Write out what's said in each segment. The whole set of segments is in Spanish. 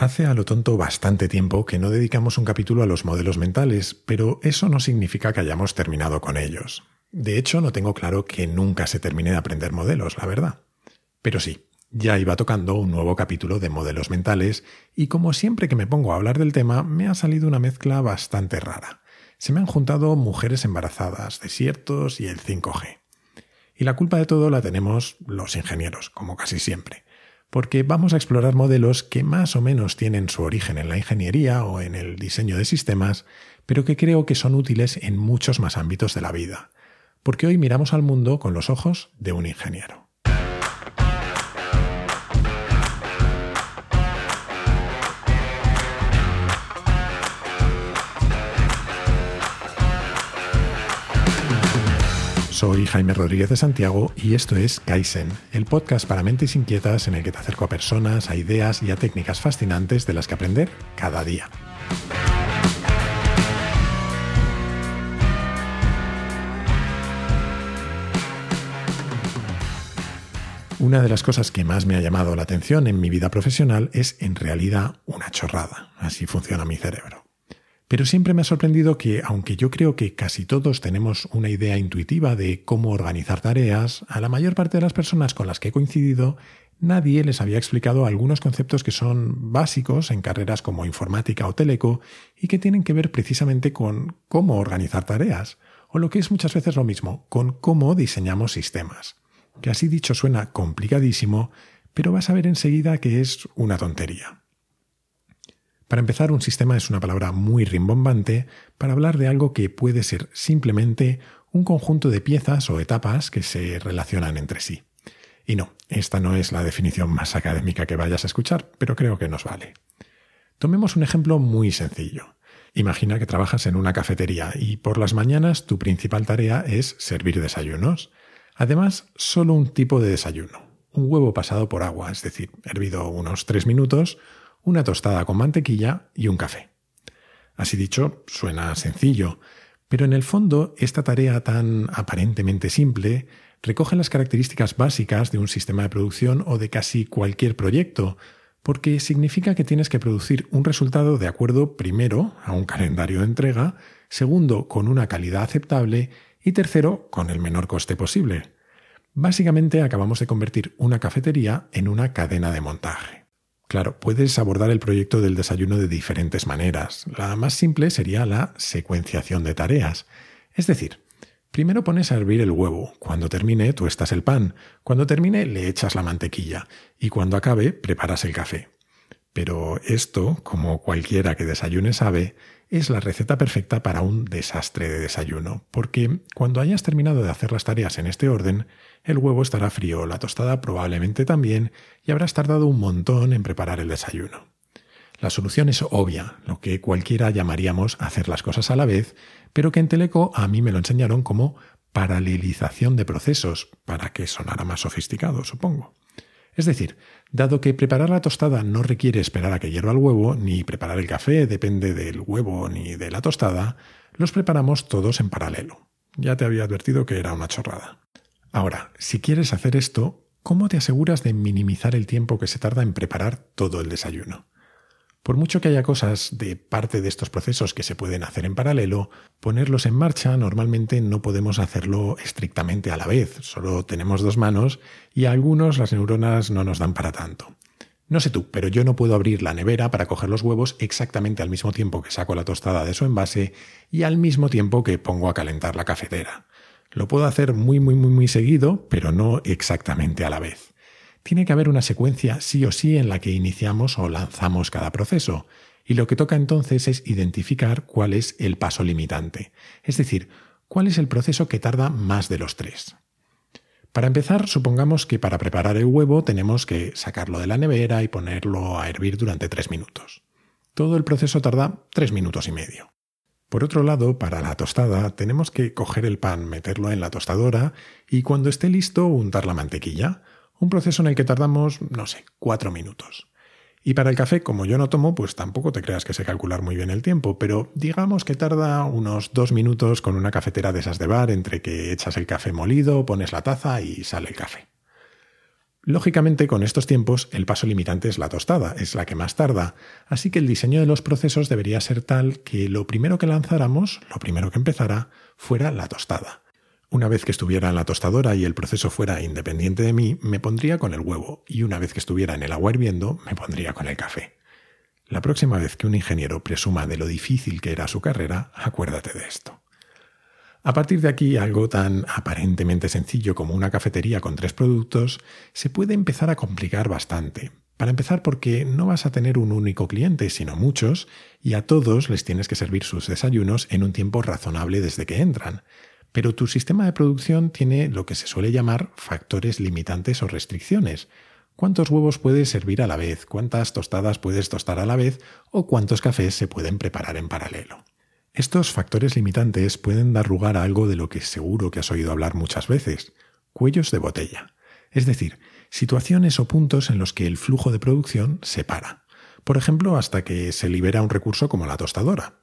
Hace a lo tonto bastante tiempo que no dedicamos un capítulo a los modelos mentales, pero eso no significa que hayamos terminado con ellos. De hecho, no tengo claro que nunca se termine de aprender modelos, la verdad. Pero sí, ya iba tocando un nuevo capítulo de modelos mentales y como siempre que me pongo a hablar del tema me ha salido una mezcla bastante rara. Se me han juntado mujeres embarazadas, desiertos y el 5G. Y la culpa de todo la tenemos los ingenieros, como casi siempre porque vamos a explorar modelos que más o menos tienen su origen en la ingeniería o en el diseño de sistemas, pero que creo que son útiles en muchos más ámbitos de la vida, porque hoy miramos al mundo con los ojos de un ingeniero. Soy Jaime Rodríguez de Santiago y esto es Kaizen, el podcast para mentes inquietas en el que te acerco a personas, a ideas y a técnicas fascinantes de las que aprender cada día. Una de las cosas que más me ha llamado la atención en mi vida profesional es en realidad una chorrada. Así funciona mi cerebro. Pero siempre me ha sorprendido que, aunque yo creo que casi todos tenemos una idea intuitiva de cómo organizar tareas, a la mayor parte de las personas con las que he coincidido, nadie les había explicado algunos conceptos que son básicos en carreras como informática o teleco y que tienen que ver precisamente con cómo organizar tareas, o lo que es muchas veces lo mismo, con cómo diseñamos sistemas. Que así dicho suena complicadísimo, pero vas a ver enseguida que es una tontería. Para empezar, un sistema es una palabra muy rimbombante para hablar de algo que puede ser simplemente un conjunto de piezas o etapas que se relacionan entre sí. Y no, esta no es la definición más académica que vayas a escuchar, pero creo que nos vale. Tomemos un ejemplo muy sencillo. Imagina que trabajas en una cafetería y por las mañanas tu principal tarea es servir desayunos. Además, solo un tipo de desayuno. Un huevo pasado por agua, es decir, hervido unos tres minutos, una tostada con mantequilla y un café. Así dicho, suena sencillo, pero en el fondo esta tarea tan aparentemente simple recoge las características básicas de un sistema de producción o de casi cualquier proyecto, porque significa que tienes que producir un resultado de acuerdo primero a un calendario de entrega, segundo con una calidad aceptable y tercero con el menor coste posible. Básicamente acabamos de convertir una cafetería en una cadena de montaje. Claro, puedes abordar el proyecto del desayuno de diferentes maneras. La más simple sería la secuenciación de tareas. Es decir, primero pones a hervir el huevo, cuando termine estás el pan, cuando termine le echas la mantequilla y cuando acabe preparas el café. Pero esto, como cualquiera que desayune sabe, es la receta perfecta para un desastre de desayuno, porque cuando hayas terminado de hacer las tareas en este orden, el huevo estará frío, la tostada probablemente también, y habrás tardado un montón en preparar el desayuno. La solución es obvia, lo que cualquiera llamaríamos hacer las cosas a la vez, pero que en Teleco a mí me lo enseñaron como paralelización de procesos, para que sonara más sofisticado, supongo. Es decir, dado que preparar la tostada no requiere esperar a que hierva el huevo, ni preparar el café depende del huevo ni de la tostada, los preparamos todos en paralelo. Ya te había advertido que era una chorrada. Ahora, si quieres hacer esto, ¿cómo te aseguras de minimizar el tiempo que se tarda en preparar todo el desayuno? Por mucho que haya cosas de parte de estos procesos que se pueden hacer en paralelo, ponerlos en marcha normalmente no podemos hacerlo estrictamente a la vez, solo tenemos dos manos y a algunos las neuronas no nos dan para tanto. No sé tú, pero yo no puedo abrir la nevera para coger los huevos exactamente al mismo tiempo que saco la tostada de su envase y al mismo tiempo que pongo a calentar la cafetera. Lo puedo hacer muy, muy, muy, muy seguido, pero no exactamente a la vez. Tiene que haber una secuencia sí o sí en la que iniciamos o lanzamos cada proceso, y lo que toca entonces es identificar cuál es el paso limitante, es decir, cuál es el proceso que tarda más de los tres. Para empezar, supongamos que para preparar el huevo tenemos que sacarlo de la nevera y ponerlo a hervir durante tres minutos. Todo el proceso tarda tres minutos y medio. Por otro lado, para la tostada tenemos que coger el pan, meterlo en la tostadora y cuando esté listo untar la mantequilla, un proceso en el que tardamos, no sé, cuatro minutos. Y para el café, como yo no tomo, pues tampoco te creas que sé calcular muy bien el tiempo, pero digamos que tarda unos dos minutos con una cafetera de esas de bar entre que echas el café molido, pones la taza y sale el café. Lógicamente, con estos tiempos, el paso limitante es la tostada, es la que más tarda, así que el diseño de los procesos debería ser tal que lo primero que lanzáramos, lo primero que empezara, fuera la tostada. Una vez que estuviera en la tostadora y el proceso fuera independiente de mí, me pondría con el huevo, y una vez que estuviera en el agua hirviendo, me pondría con el café. La próxima vez que un ingeniero presuma de lo difícil que era su carrera, acuérdate de esto. A partir de aquí, algo tan aparentemente sencillo como una cafetería con tres productos se puede empezar a complicar bastante. Para empezar porque no vas a tener un único cliente, sino muchos, y a todos les tienes que servir sus desayunos en un tiempo razonable desde que entran. Pero tu sistema de producción tiene lo que se suele llamar factores limitantes o restricciones. ¿Cuántos huevos puedes servir a la vez? ¿Cuántas tostadas puedes tostar a la vez? ¿O cuántos cafés se pueden preparar en paralelo? Estos factores limitantes pueden dar lugar a algo de lo que seguro que has oído hablar muchas veces, cuellos de botella, es decir, situaciones o puntos en los que el flujo de producción se para, por ejemplo, hasta que se libera un recurso como la tostadora.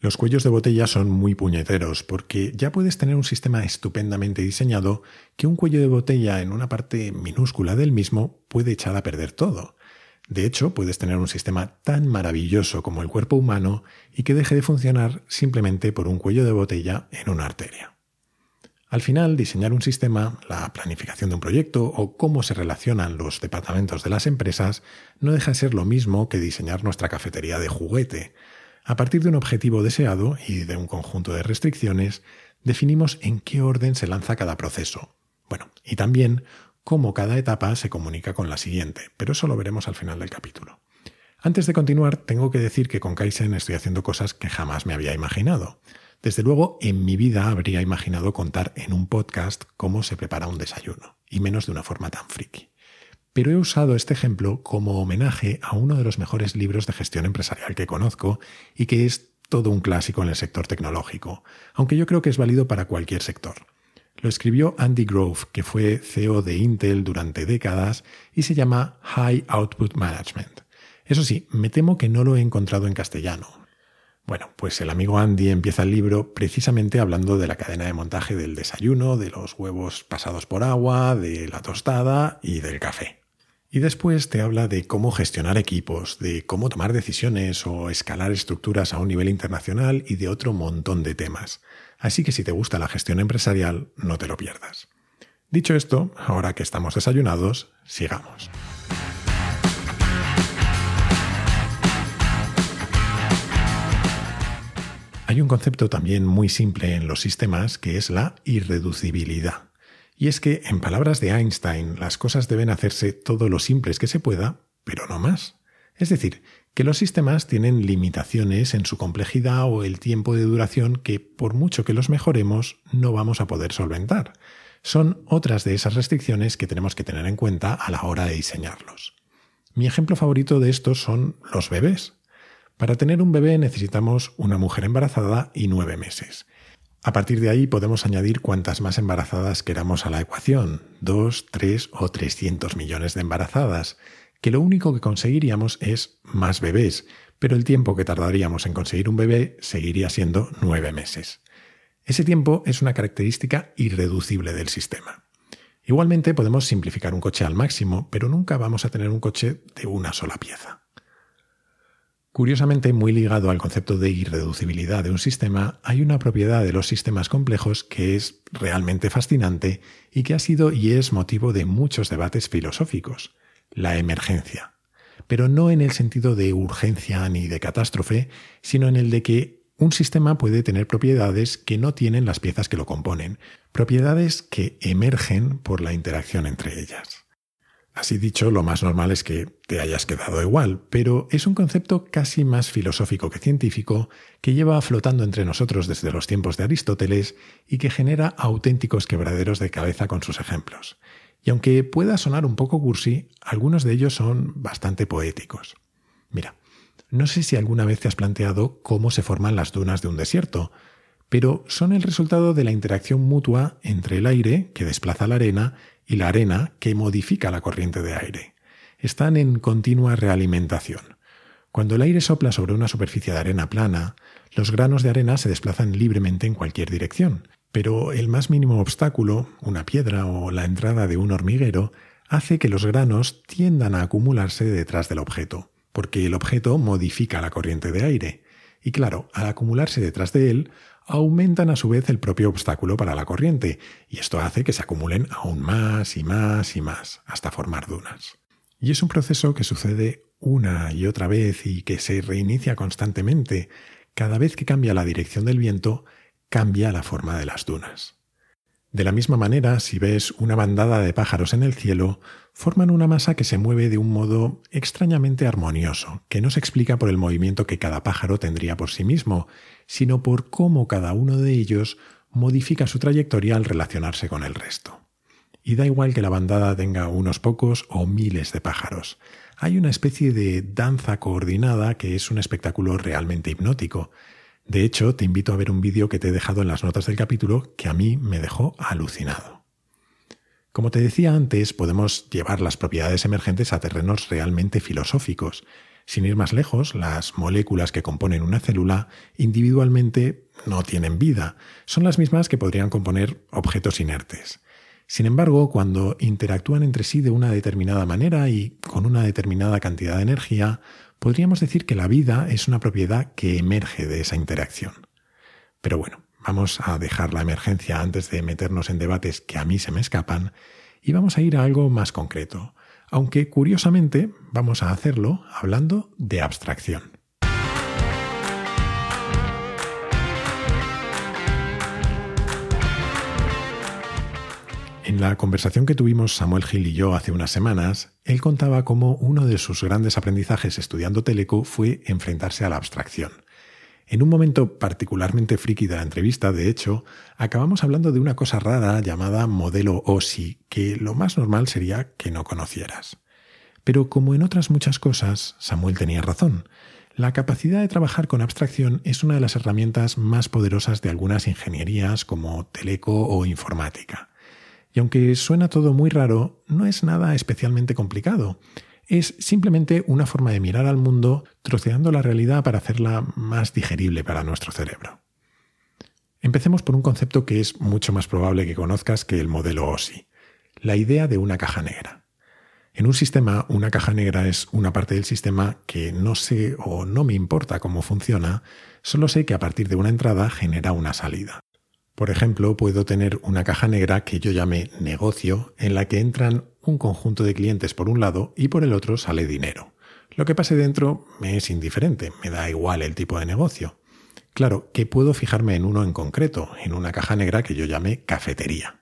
Los cuellos de botella son muy puñeteros porque ya puedes tener un sistema estupendamente diseñado que un cuello de botella en una parte minúscula del mismo puede echar a perder todo. De hecho, puedes tener un sistema tan maravilloso como el cuerpo humano y que deje de funcionar simplemente por un cuello de botella en una arteria. Al final, diseñar un sistema, la planificación de un proyecto o cómo se relacionan los departamentos de las empresas no deja de ser lo mismo que diseñar nuestra cafetería de juguete. A partir de un objetivo deseado y de un conjunto de restricciones, definimos en qué orden se lanza cada proceso. Bueno, y también cómo cada etapa se comunica con la siguiente, pero eso lo veremos al final del capítulo. Antes de continuar, tengo que decir que con Kaizen estoy haciendo cosas que jamás me había imaginado. Desde luego, en mi vida habría imaginado contar en un podcast cómo se prepara un desayuno, y menos de una forma tan friki. Pero he usado este ejemplo como homenaje a uno de los mejores libros de gestión empresarial que conozco y que es todo un clásico en el sector tecnológico, aunque yo creo que es válido para cualquier sector. Lo escribió Andy Grove, que fue CEO de Intel durante décadas y se llama High Output Management. Eso sí, me temo que no lo he encontrado en castellano. Bueno, pues el amigo Andy empieza el libro precisamente hablando de la cadena de montaje del desayuno, de los huevos pasados por agua, de la tostada y del café. Y después te habla de cómo gestionar equipos, de cómo tomar decisiones o escalar estructuras a un nivel internacional y de otro montón de temas. Así que si te gusta la gestión empresarial, no te lo pierdas. Dicho esto, ahora que estamos desayunados, sigamos. Hay un concepto también muy simple en los sistemas que es la irreducibilidad. Y es que, en palabras de Einstein, las cosas deben hacerse todo lo simples que se pueda, pero no más. Es decir, que los sistemas tienen limitaciones en su complejidad o el tiempo de duración que, por mucho que los mejoremos, no vamos a poder solventar. Son otras de esas restricciones que tenemos que tener en cuenta a la hora de diseñarlos. Mi ejemplo favorito de estos son los bebés. Para tener un bebé necesitamos una mujer embarazada y nueve meses. A partir de ahí podemos añadir cuantas más embarazadas queramos a la ecuación, dos, tres o trescientos millones de embarazadas, que lo único que conseguiríamos es más bebés, pero el tiempo que tardaríamos en conseguir un bebé seguiría siendo nueve meses. Ese tiempo es una característica irreducible del sistema. Igualmente podemos simplificar un coche al máximo, pero nunca vamos a tener un coche de una sola pieza. Curiosamente, muy ligado al concepto de irreducibilidad de un sistema, hay una propiedad de los sistemas complejos que es realmente fascinante y que ha sido y es motivo de muchos debates filosóficos la emergencia, pero no en el sentido de urgencia ni de catástrofe, sino en el de que un sistema puede tener propiedades que no tienen las piezas que lo componen, propiedades que emergen por la interacción entre ellas. Así dicho, lo más normal es que te hayas quedado igual, pero es un concepto casi más filosófico que científico que lleva flotando entre nosotros desde los tiempos de Aristóteles y que genera auténticos quebraderos de cabeza con sus ejemplos. Y aunque pueda sonar un poco cursi, algunos de ellos son bastante poéticos. Mira, no sé si alguna vez te has planteado cómo se forman las dunas de un desierto, pero son el resultado de la interacción mutua entre el aire, que desplaza la arena, y la arena, que modifica la corriente de aire. Están en continua realimentación. Cuando el aire sopla sobre una superficie de arena plana, los granos de arena se desplazan libremente en cualquier dirección, pero el más mínimo obstáculo, una piedra o la entrada de un hormiguero, hace que los granos tiendan a acumularse detrás del objeto, porque el objeto modifica la corriente de aire. Y claro, al acumularse detrás de él, aumentan a su vez el propio obstáculo para la corriente, y esto hace que se acumulen aún más y más y más, hasta formar dunas. Y es un proceso que sucede una y otra vez y que se reinicia constantemente. Cada vez que cambia la dirección del viento, cambia la forma de las dunas. De la misma manera, si ves una bandada de pájaros en el cielo, forman una masa que se mueve de un modo extrañamente armonioso, que no se explica por el movimiento que cada pájaro tendría por sí mismo, sino por cómo cada uno de ellos modifica su trayectoria al relacionarse con el resto. Y da igual que la bandada tenga unos pocos o miles de pájaros. Hay una especie de danza coordinada que es un espectáculo realmente hipnótico, de hecho, te invito a ver un vídeo que te he dejado en las notas del capítulo que a mí me dejó alucinado. Como te decía antes, podemos llevar las propiedades emergentes a terrenos realmente filosóficos. Sin ir más lejos, las moléculas que componen una célula individualmente no tienen vida, son las mismas que podrían componer objetos inertes. Sin embargo, cuando interactúan entre sí de una determinada manera y con una determinada cantidad de energía, podríamos decir que la vida es una propiedad que emerge de esa interacción. Pero bueno, vamos a dejar la emergencia antes de meternos en debates que a mí se me escapan y vamos a ir a algo más concreto, aunque curiosamente vamos a hacerlo hablando de abstracción. En la conversación que tuvimos Samuel Gil y yo hace unas semanas, él contaba cómo uno de sus grandes aprendizajes estudiando Teleco fue enfrentarse a la abstracción. En un momento particularmente friki de la entrevista, de hecho, acabamos hablando de una cosa rara llamada modelo OSI, que lo más normal sería que no conocieras. Pero como en otras muchas cosas, Samuel tenía razón. La capacidad de trabajar con abstracción es una de las herramientas más poderosas de algunas ingenierías como teleco o informática. Y aunque suena todo muy raro, no es nada especialmente complicado. Es simplemente una forma de mirar al mundo troceando la realidad para hacerla más digerible para nuestro cerebro. Empecemos por un concepto que es mucho más probable que conozcas que el modelo OSI, la idea de una caja negra. En un sistema, una caja negra es una parte del sistema que no sé o no me importa cómo funciona, solo sé que a partir de una entrada genera una salida. Por ejemplo, puedo tener una caja negra que yo llame negocio, en la que entran un conjunto de clientes por un lado y por el otro sale dinero. Lo que pase dentro me es indiferente, me da igual el tipo de negocio. Claro, que puedo fijarme en uno en concreto, en una caja negra que yo llame cafetería.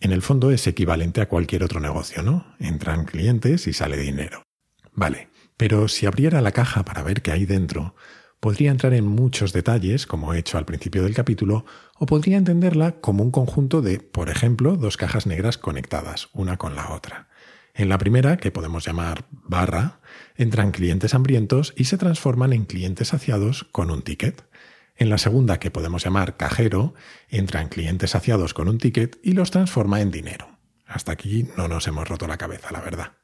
En el fondo es equivalente a cualquier otro negocio, ¿no? Entran clientes y sale dinero. Vale, pero si abriera la caja para ver qué hay dentro, podría entrar en muchos detalles, como he hecho al principio del capítulo, o podría entenderla como un conjunto de, por ejemplo, dos cajas negras conectadas, una con la otra. En la primera, que podemos llamar barra, entran clientes hambrientos y se transforman en clientes saciados con un ticket. En la segunda, que podemos llamar cajero, entran clientes saciados con un ticket y los transforma en dinero. Hasta aquí no nos hemos roto la cabeza, la verdad.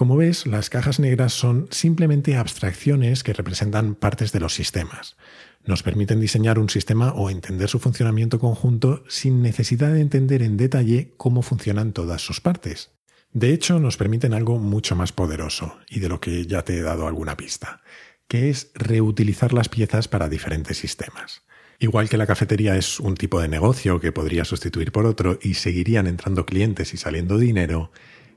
Como ves, las cajas negras son simplemente abstracciones que representan partes de los sistemas. Nos permiten diseñar un sistema o entender su funcionamiento conjunto sin necesidad de entender en detalle cómo funcionan todas sus partes. De hecho, nos permiten algo mucho más poderoso, y de lo que ya te he dado alguna pista, que es reutilizar las piezas para diferentes sistemas. Igual que la cafetería es un tipo de negocio que podría sustituir por otro y seguirían entrando clientes y saliendo dinero,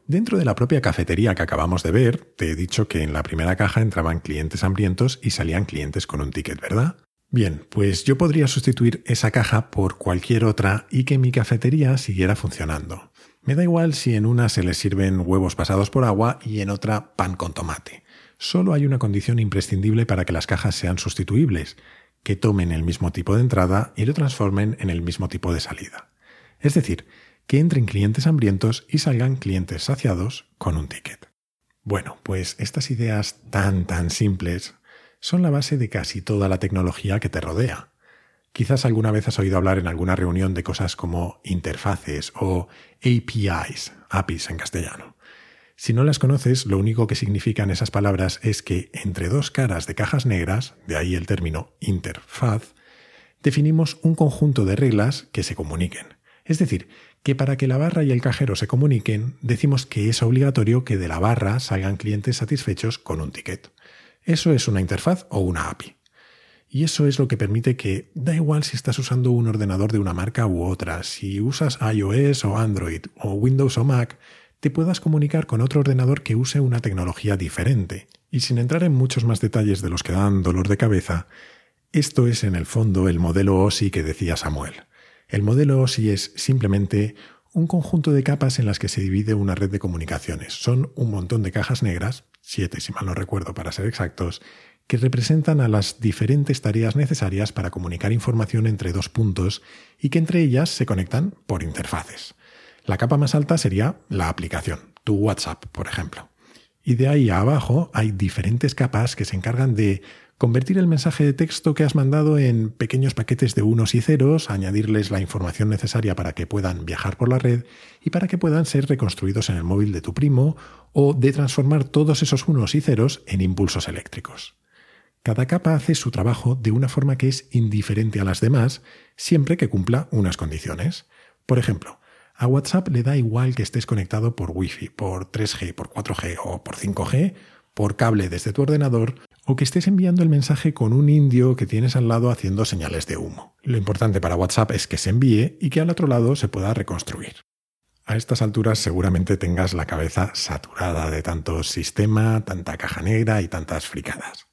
Dentro de la propia cafetería que acabamos de ver, te he dicho que en la primera caja entraban clientes hambrientos y salían clientes con un ticket, ¿verdad? Bien, pues yo podría sustituir esa caja por cualquier otra y que mi cafetería siguiera funcionando. Me da igual si en una se les sirven huevos pasados por agua y en otra pan con tomate. Solo hay una condición imprescindible para que las cajas sean sustituibles, que tomen el mismo tipo de entrada y lo transformen en el mismo tipo de salida. Es decir, que entren clientes hambrientos y salgan clientes saciados con un ticket. Bueno, pues estas ideas tan tan simples son la base de casi toda la tecnología que te rodea. Quizás alguna vez has oído hablar en alguna reunión de cosas como interfaces o APIs, APIs en castellano. Si no las conoces, lo único que significan esas palabras es que entre dos caras de cajas negras, de ahí el término interfaz, definimos un conjunto de reglas que se comuniquen. Es decir, que para que la barra y el cajero se comuniquen, decimos que es obligatorio que de la barra salgan clientes satisfechos con un ticket. Eso es una interfaz o una API. Y eso es lo que permite que, da igual si estás usando un ordenador de una marca u otra, si usas iOS o Android o Windows o Mac, te puedas comunicar con otro ordenador que use una tecnología diferente. Y sin entrar en muchos más detalles de los que dan dolor de cabeza, esto es en el fondo el modelo OSI que decía Samuel. El modelo OSI es simplemente un conjunto de capas en las que se divide una red de comunicaciones. Son un montón de cajas negras, siete si mal no recuerdo para ser exactos, que representan a las diferentes tareas necesarias para comunicar información entre dos puntos y que entre ellas se conectan por interfaces. La capa más alta sería la aplicación, tu WhatsApp, por ejemplo. Y de ahí a abajo hay diferentes capas que se encargan de convertir el mensaje de texto que has mandado en pequeños paquetes de unos y ceros, añadirles la información necesaria para que puedan viajar por la red y para que puedan ser reconstruidos en el móvil de tu primo, o de transformar todos esos unos y ceros en impulsos eléctricos. Cada capa hace su trabajo de una forma que es indiferente a las demás, siempre que cumpla unas condiciones. Por ejemplo, a WhatsApp le da igual que estés conectado por Wi-Fi, por 3G, por 4G o por 5G, por cable desde tu ordenador o que estés enviando el mensaje con un indio que tienes al lado haciendo señales de humo. Lo importante para WhatsApp es que se envíe y que al otro lado se pueda reconstruir. A estas alturas seguramente tengas la cabeza saturada de tanto sistema, tanta caja negra y tantas fricadas.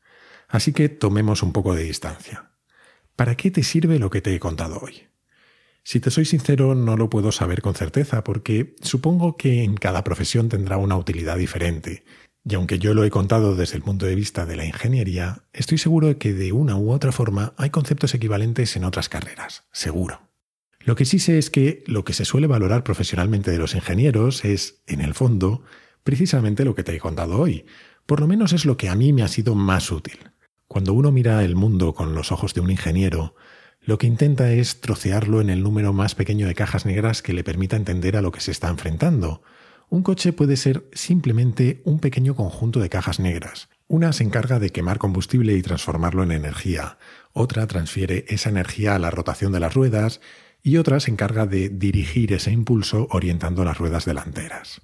Así que tomemos un poco de distancia. ¿Para qué te sirve lo que te he contado hoy? Si te soy sincero, no lo puedo saber con certeza porque supongo que en cada profesión tendrá una utilidad diferente y aunque yo lo he contado desde el punto de vista de la ingeniería, estoy seguro de que de una u otra forma hay conceptos equivalentes en otras carreras, seguro. Lo que sí sé es que lo que se suele valorar profesionalmente de los ingenieros es, en el fondo, precisamente lo que te he contado hoy. Por lo menos es lo que a mí me ha sido más útil. Cuando uno mira el mundo con los ojos de un ingeniero, lo que intenta es trocearlo en el número más pequeño de cajas negras que le permita entender a lo que se está enfrentando, un coche puede ser simplemente un pequeño conjunto de cajas negras. Una se encarga de quemar combustible y transformarlo en energía, otra transfiere esa energía a la rotación de las ruedas y otra se encarga de dirigir ese impulso orientando las ruedas delanteras.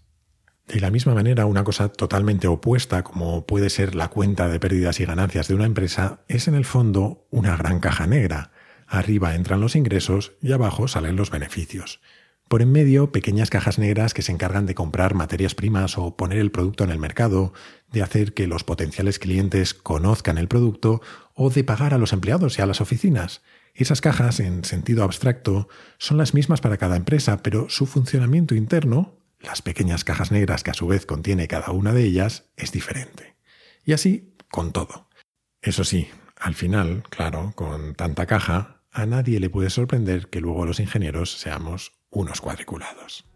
De la misma manera, una cosa totalmente opuesta, como puede ser la cuenta de pérdidas y ganancias de una empresa, es en el fondo una gran caja negra. Arriba entran los ingresos y abajo salen los beneficios. Por en medio, pequeñas cajas negras que se encargan de comprar materias primas o poner el producto en el mercado, de hacer que los potenciales clientes conozcan el producto o de pagar a los empleados y a las oficinas. Esas cajas, en sentido abstracto, son las mismas para cada empresa, pero su funcionamiento interno, las pequeñas cajas negras que a su vez contiene cada una de ellas, es diferente. Y así con todo. Eso sí, al final, claro, con tanta caja, a nadie le puede sorprender que luego los ingenieros seamos unos cuadriculados.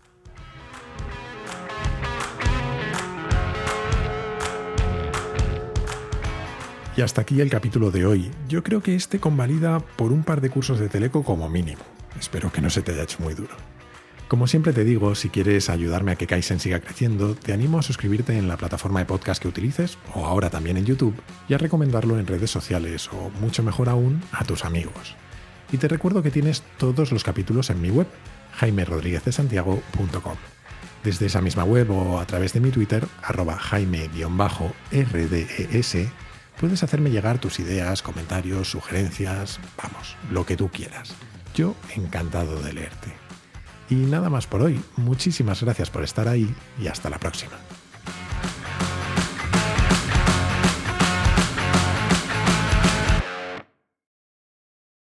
Y hasta aquí el capítulo de hoy. Yo creo que este convalida por un par de cursos de Teleco como mínimo. Espero que no se te haya hecho muy duro. Como siempre te digo, si quieres ayudarme a que Kaizen siga creciendo, te animo a suscribirte en la plataforma de podcast que utilices, o ahora también en YouTube, y a recomendarlo en redes sociales, o mucho mejor aún, a tus amigos. Y te recuerdo que tienes todos los capítulos en mi web, jaimerodríguezdesantiago.com. Desde esa misma web o a través de mi Twitter, arroba jaime-rdes, puedes hacerme llegar tus ideas, comentarios, sugerencias, vamos, lo que tú quieras. Yo encantado de leerte. Y nada más por hoy. Muchísimas gracias por estar ahí y hasta la próxima.